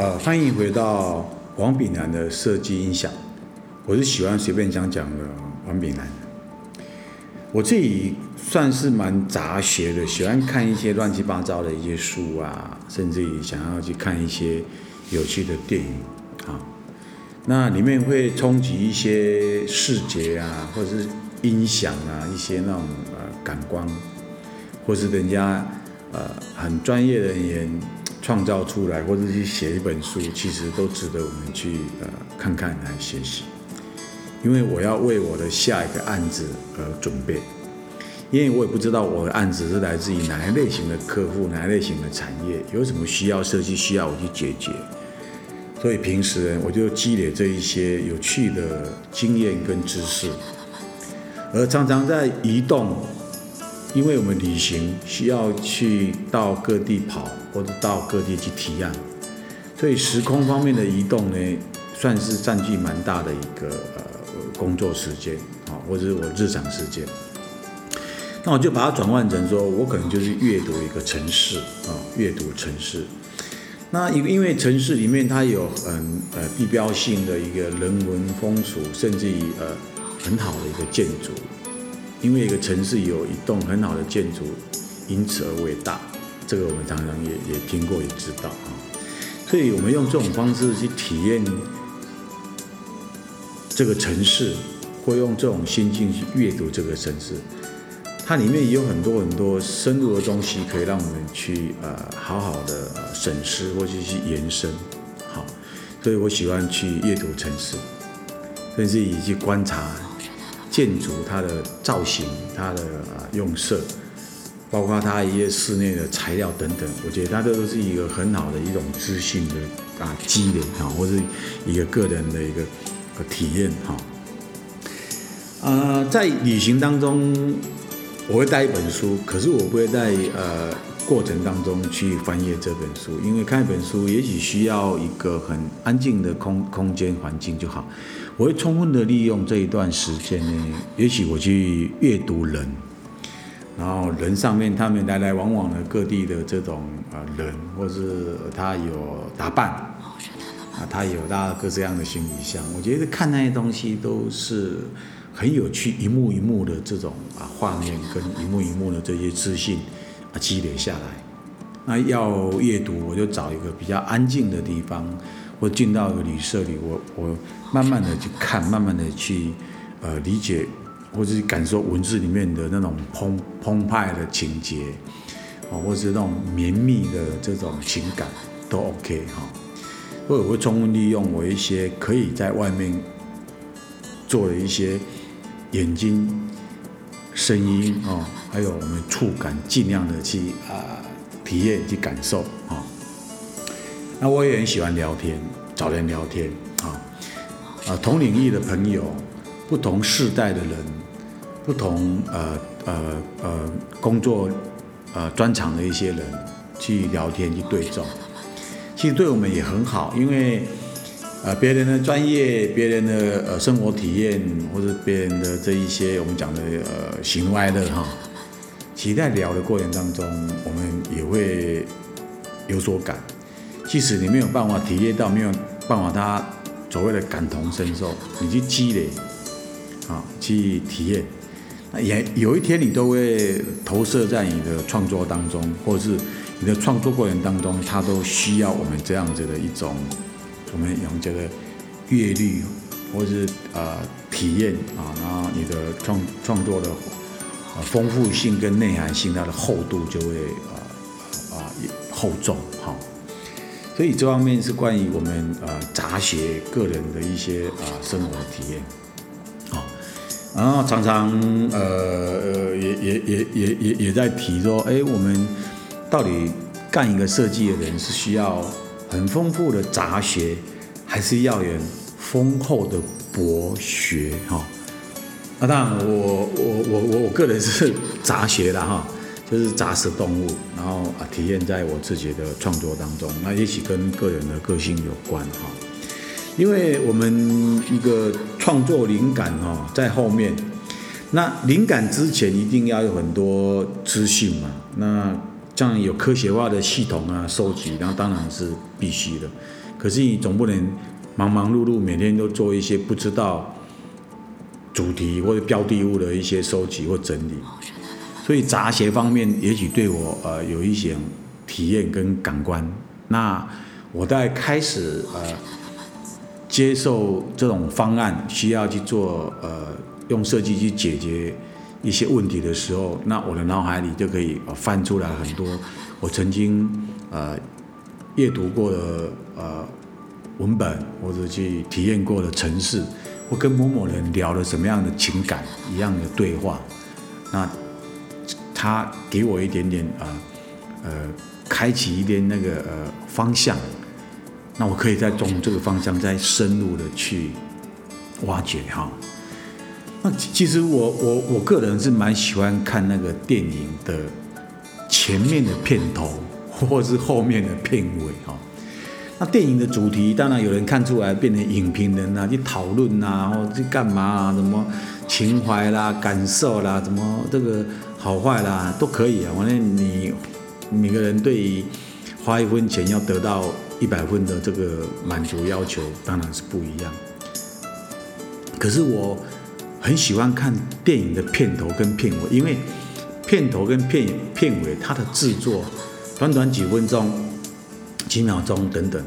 呃，欢迎回到王炳南的设计音响。我是喜欢随便讲讲的王炳南。我自己算是蛮杂学的，喜欢看一些乱七八糟的一些书啊，甚至于想要去看一些有趣的电影啊。那里面会冲击一些视觉啊，或者是音响啊，一些那种呃感官，或是人家呃很专业的人员创造出来，或者去写一本书，其实都值得我们去呃看看来学习。因为我要为我的下一个案子而准备，因为我也不知道我的案子是来自于哪一类型的客户，哪一类型的产业，有什么需要设计需要我去解决，所以平时我就积累这一些有趣的经验跟知识，而常常在移动，因为我们旅行需要去到各地跑或者到各地去体验，所以时空方面的移动呢，算是占据蛮大的一个呃。工作时间啊，或者是我日常时间，那我就把它转换成说，我可能就是阅读一个城市啊，阅读城市。那因因为城市里面它有很呃地标性的一个人文风俗，甚至于呃很好的一个建筑。因为一个城市有一栋很好的建筑，因此而伟大。这个我们常常也也听过，也知道啊。所以我们用这种方式去体验。这个城市，会用这种心境去阅读这个城市，它里面也有很多很多深入的东西，可以让我们去呃好好的审视或者去延伸。好，所以我喜欢去阅读城市，甚至以去观察建筑它的造型、它的啊用色，包括它一些室内的材料等等。我觉得它这都是一个很好的一种资讯的啊积累哈，或者一个个人的一个。体验哈，呃，在旅行当中，我会带一本书，可是我不会带呃过程当中去翻阅这本书，因为看一本书也许需要一个很安静的空空间环境就好。我会充分的利用这一段时间呢，也许我去阅读人，然后人上面他们来来往往的各地的这种啊人，或是他有打扮。啊，他有大各式各样的行李箱，我觉得看那些东西都是很有趣，一幕一幕的这种啊画面跟一幕一幕的这些资讯啊啊积累下来。那要阅读，我就找一个比较安静的地方，或进到一个旅社里，我我慢慢的去看，慢慢的去呃理解，或是感受文字里面的那种澎澎湃的情节，哦，或是那种绵密的这种情感，都 OK 哈。或我会充分利用我一些可以在外面做的一些眼睛、声音啊，还有我们触感，尽量的去啊体验去感受啊。那我也很喜欢聊天，找人聊天啊啊，同领域的朋友，不同世代的人，不同呃呃呃工作呃专长的一些人去聊天去对照。其实对我们也很好，因为，呃，别人的专业、别人的呃生活体验，或者别人的这一些我们讲的呃喜怒哀乐哈，其实在聊的过程当中，我们也会有所感。即使你没有办法体验到，没有办法他所谓的感同身受，你去积累，啊，去体验，也有一天你都会投射在你的创作当中，或者是。你的创作过程当中，它都需要我们这样子的一种，我们用这个阅历或是呃体验啊，然后你的创创作的呃丰富性跟内涵性，它的厚度就会呃啊厚重哈。所以这方面是关于我们呃杂学个人的一些啊生活体验，好，然后常常呃呃也也也也也也在提说，哎我们。到底干一个设计的人是需要很丰富的杂学，还是要有丰厚的博学？哈，那当然，我我我我我个人是杂学的哈，就是杂食动物，然后啊体验在我自己的创作当中，那也许跟个人的个性有关哈。因为我们一个创作灵感哈在后面，那灵感之前一定要有很多资讯嘛，那。这样有科学化的系统啊，收集，然后当然是必须的。可是你总不能忙忙碌碌，每天都做一些不知道主题或者标的物的一些收集或整理。所以杂学方面，也许对我呃有一些体验跟感官。那我在开始呃接受这种方案，需要去做呃用设计去解决一些问题的时候，那我的脑海里就可以翻出来很多我曾经呃阅读过的呃文本，或者去体验过的城市，或跟某某人聊了什么样的情感一样的对话，那。他给我一点点呃呃，开启一点那个呃方向，那我可以再从这个方向再深入的去挖掘哈。那其实我我我个人是蛮喜欢看那个电影的前面的片头或是后面的片尾哈。那电影的主题当然有人看出来变成影评人啊，去讨论啊，或去干嘛啊，什么情怀啦、感受啦，怎么这个。好坏啦都可以啊，反正你每个人对于花一分钱要得到一百分的这个满足要求当然是不一样。可是我很喜欢看电影的片头跟片尾，因为片头跟片片尾它的制作短短几分钟、几秒钟等等，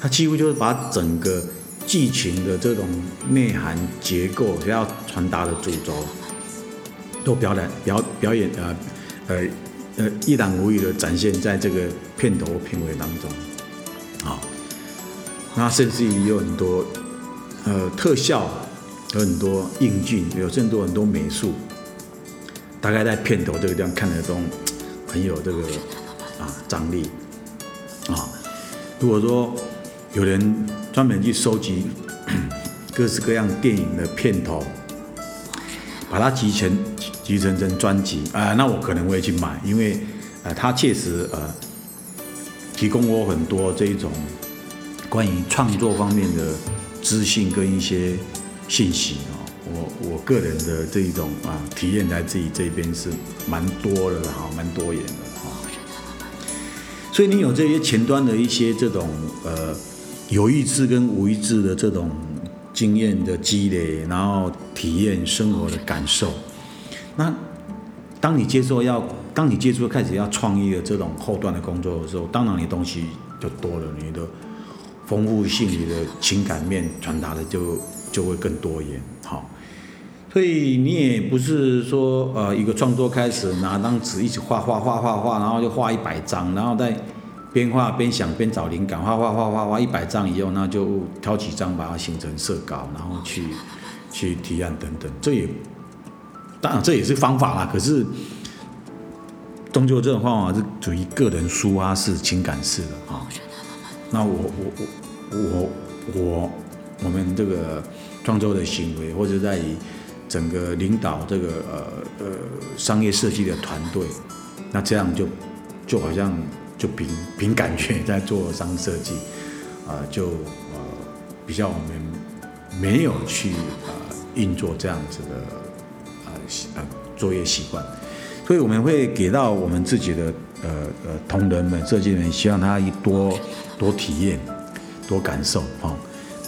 它几乎就是把整个剧情的这种内涵结构要传达的主轴。都表演表表演呃呃呃一览无余的展现在这个片头片尾当中，啊，那甚至于有很多呃特效，有很多硬镜，有甚至很多美术，大概在片头这个地方看得都很有这个啊张力啊。如果说有人专门去收集各式各样电影的片头，把它集成。集成成专辑啊，那我可能会去买，因为呃，它确实呃，提供我很多这一种关于创作方面的资讯跟一些信息啊。我我个人的这一种啊体验在自己这边是蛮多的哈，蛮多元的。所以你有这些前端的一些这种呃有意志跟无意志的这种经验的积累，然后体验生活的感受。那当你接受要，当你接触开始要创意的这种后端的工作的时候，当然你东西就多了，你的丰富性、你的情感面传达的就就会更多元，好。所以你也不是说呃一个创作开始拿张纸一直画画画画画，然后就画一百张，然后再边画边想边找灵感，画画画画画一百张以后，那就挑几张把它形成色稿，然后去 去提案等等，这也。当然这也是方法啦，可是终究这种方法是属于个人抒发式、情感式的啊。那我我我我我我们这个创作的行为，或者在于整个领导这个呃呃商业设计的团队，那这样就就好像就凭凭感觉在做商设计啊，就呃比较我们没有去呃运作这样子的。呃，作业习惯，所以我们会给到我们自己的呃呃同仁们、设计人，希望他一多多体验、多感受哈。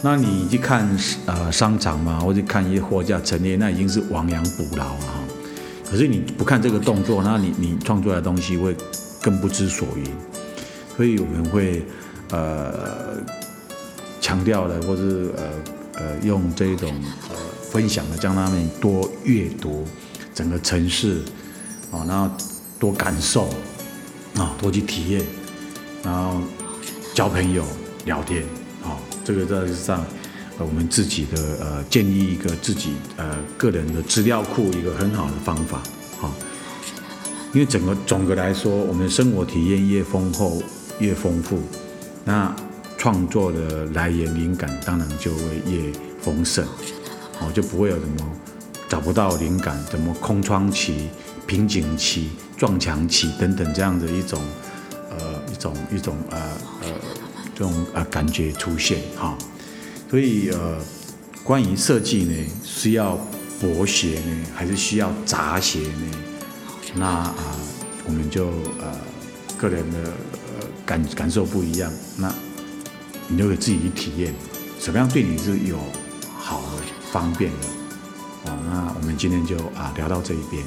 那你去看呃商场嘛，或者看一些货架陈列，那已经是亡羊补牢了哈。可是你不看这个动作，那你你创作的东西会更不知所云。所以我们会呃强调的，或是呃呃用这种。分享的，将他们多阅读整个城市，啊，然后多感受，啊，多去体验，然后交朋友、聊天，这个在上，呃，我们自己的呃建立一个自己呃个人的资料库，一个很好的方法，啊，因为整个总的来说，我们生活体验越丰厚、越丰富，那创作的来源灵感当然就会越丰盛。哦，就不会有什么找不到灵感，什么空窗期、瓶颈期、撞墙期等等这样的一种呃一种一种呃呃这种呃感觉出现哈。所以呃，关于设计呢，是要博学呢，还是需要杂学呢？那啊，我们就呃个人的感感受不一样，那你就可以自己去体验，什么样对你是有好的方便的。啊，那我们今天就啊聊到这一边。